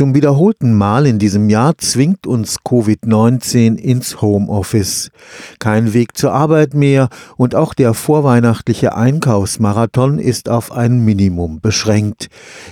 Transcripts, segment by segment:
Zum wiederholten Mal in diesem Jahr zwingt uns Covid-19 ins Homeoffice. Kein Weg zur Arbeit mehr und auch der vorweihnachtliche Einkaufsmarathon ist auf ein Minimum beschränkt.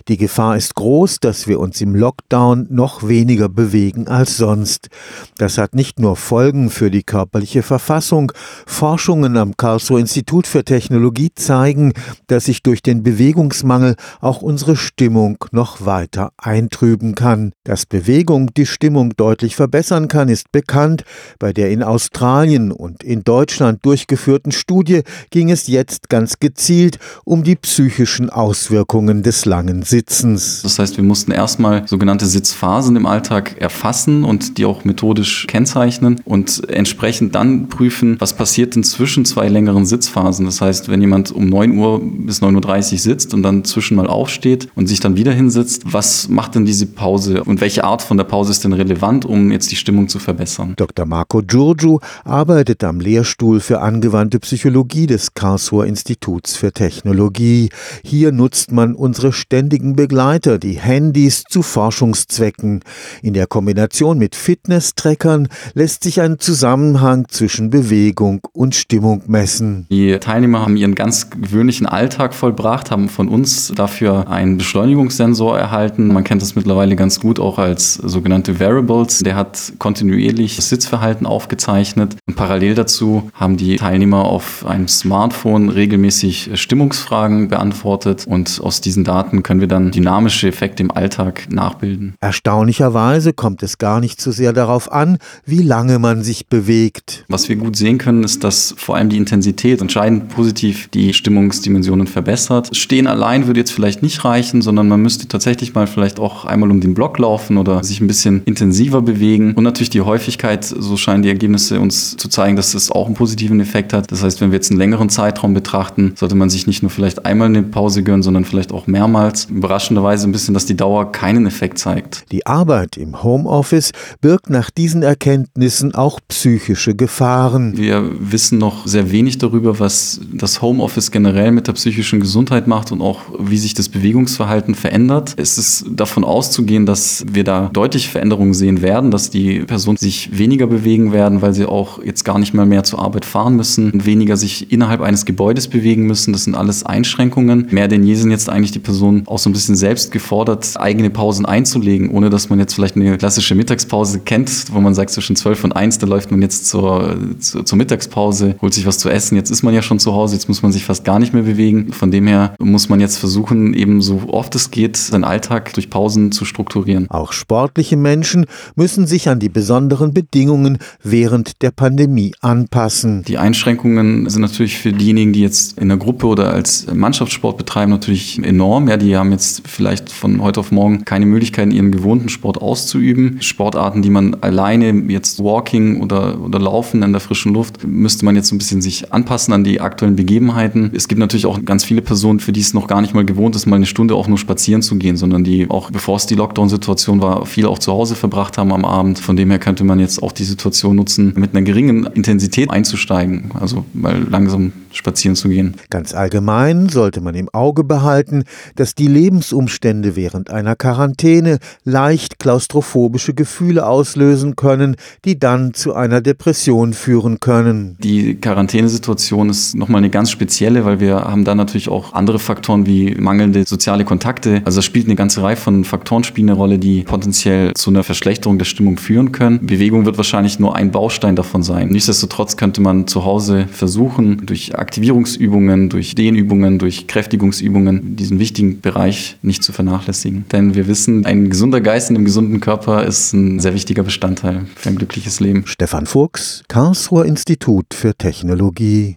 Die Gefahr ist groß, dass wir uns im Lockdown noch weniger bewegen als sonst. Das hat nicht nur Folgen für die körperliche Verfassung. Forschungen am Karlsruher Institut für Technologie zeigen, dass sich durch den Bewegungsmangel auch unsere Stimmung noch weiter eintrüben kann. Dass Bewegung die Stimmung deutlich verbessern kann, ist bekannt. Bei der in Australien und in Deutschland durchgeführten Studie ging es jetzt ganz gezielt um die psychischen Auswirkungen des langen Sitzens. Das heißt, wir mussten erstmal sogenannte Sitzphasen im Alltag erfassen und die auch methodisch kennzeichnen und entsprechend dann prüfen, was passiert denn zwischen zwei längeren Sitzphasen. Das heißt, wenn jemand um 9 Uhr bis 9.30 Uhr sitzt und dann zwischen mal aufsteht und sich dann wieder hinsetzt, was macht denn diese Pause und welche Art von der Pause ist denn relevant, um jetzt die Stimmung zu verbessern? Dr. Marco Giorgio arbeitet am Lehrstuhl für angewandte Psychologie des Karlsruher Instituts für Technologie. Hier nutzt man unsere ständigen Begleiter, die Handys, zu Forschungszwecken. In der Kombination mit Fitness-Trackern lässt sich ein Zusammenhang zwischen Bewegung und Stimmung messen. Die Teilnehmer haben ihren ganz gewöhnlichen Alltag vollbracht, haben von uns dafür einen Beschleunigungssensor erhalten. Man kennt das mittlerweile mittlerweile ganz gut auch als sogenannte Variables. Der hat kontinuierlich das Sitzverhalten aufgezeichnet. Und parallel dazu haben die Teilnehmer auf einem Smartphone regelmäßig Stimmungsfragen beantwortet und aus diesen Daten können wir dann dynamische Effekte im Alltag nachbilden. Erstaunlicherweise kommt es gar nicht so sehr darauf an, wie lange man sich bewegt. Was wir gut sehen können, ist, dass vor allem die Intensität entscheidend positiv die Stimmungsdimensionen verbessert. Stehen allein würde jetzt vielleicht nicht reichen, sondern man müsste tatsächlich mal vielleicht auch einmal um um den Block laufen oder sich ein bisschen intensiver bewegen. Und natürlich die Häufigkeit, so scheinen die Ergebnisse uns zu zeigen, dass das auch einen positiven Effekt hat. Das heißt, wenn wir jetzt einen längeren Zeitraum betrachten, sollte man sich nicht nur vielleicht einmal eine Pause gönnen, sondern vielleicht auch mehrmals. Überraschenderweise ein bisschen, dass die Dauer keinen Effekt zeigt. Die Arbeit im Homeoffice birgt nach diesen Erkenntnissen auch psychische Gefahren. Wir wissen noch sehr wenig darüber, was das Homeoffice generell mit der psychischen Gesundheit macht und auch wie sich das Bewegungsverhalten verändert. Es ist davon auszugehen, gehen, dass wir da deutliche Veränderungen sehen werden, dass die Personen sich weniger bewegen werden, weil sie auch jetzt gar nicht mal mehr zur Arbeit fahren müssen und weniger sich innerhalb eines Gebäudes bewegen müssen. Das sind alles Einschränkungen. Mehr denn je sind jetzt eigentlich die Personen auch so ein bisschen selbst gefordert, eigene Pausen einzulegen, ohne dass man jetzt vielleicht eine klassische Mittagspause kennt, wo man sagt, zwischen 12 und 1, da läuft man jetzt zur, zur, zur Mittagspause, holt sich was zu essen. Jetzt ist man ja schon zu Hause, jetzt muss man sich fast gar nicht mehr bewegen. Von dem her muss man jetzt versuchen, eben so oft es geht, seinen Alltag durch Pausen zu strukturieren strukturieren. Auch sportliche Menschen müssen sich an die besonderen Bedingungen während der Pandemie anpassen. Die Einschränkungen sind natürlich für diejenigen, die jetzt in der Gruppe oder als Mannschaftssport betreiben, natürlich enorm. Ja, die haben jetzt vielleicht von heute auf morgen keine Möglichkeit, ihren gewohnten Sport auszuüben. Sportarten, die man alleine jetzt Walking oder, oder Laufen in der frischen Luft, müsste man jetzt ein bisschen sich anpassen an die aktuellen Begebenheiten. Es gibt natürlich auch ganz viele Personen, für die es noch gar nicht mal gewohnt ist, mal eine Stunde auch nur spazieren zu gehen, sondern die auch bevor es die Lockdown-Situation war, viel auch zu Hause verbracht haben am Abend. Von dem her könnte man jetzt auch die Situation nutzen, mit einer geringen Intensität einzusteigen, also mal langsam spazieren zu gehen. Ganz allgemein sollte man im Auge behalten, dass die Lebensumstände während einer Quarantäne leicht klaustrophobische Gefühle auslösen können, die dann zu einer Depression führen können. Die Quarantänesituation ist nochmal eine ganz spezielle, weil wir haben da natürlich auch andere Faktoren wie mangelnde soziale Kontakte. Also es spielt eine ganze Reihe von Faktoren spielen eine Rolle, die potenziell zu einer Verschlechterung der Stimmung führen können. Bewegung wird wahrscheinlich nur ein Baustein davon sein. Nichtsdestotrotz könnte man zu Hause versuchen, durch Aktivierungsübungen, durch Dehnübungen, durch Kräftigungsübungen diesen wichtigen Bereich nicht zu vernachlässigen. Denn wir wissen, ein gesunder Geist in einem gesunden Körper ist ein sehr wichtiger Bestandteil für ein glückliches Leben. Stefan Fuchs, Karlsruher Institut für Technologie.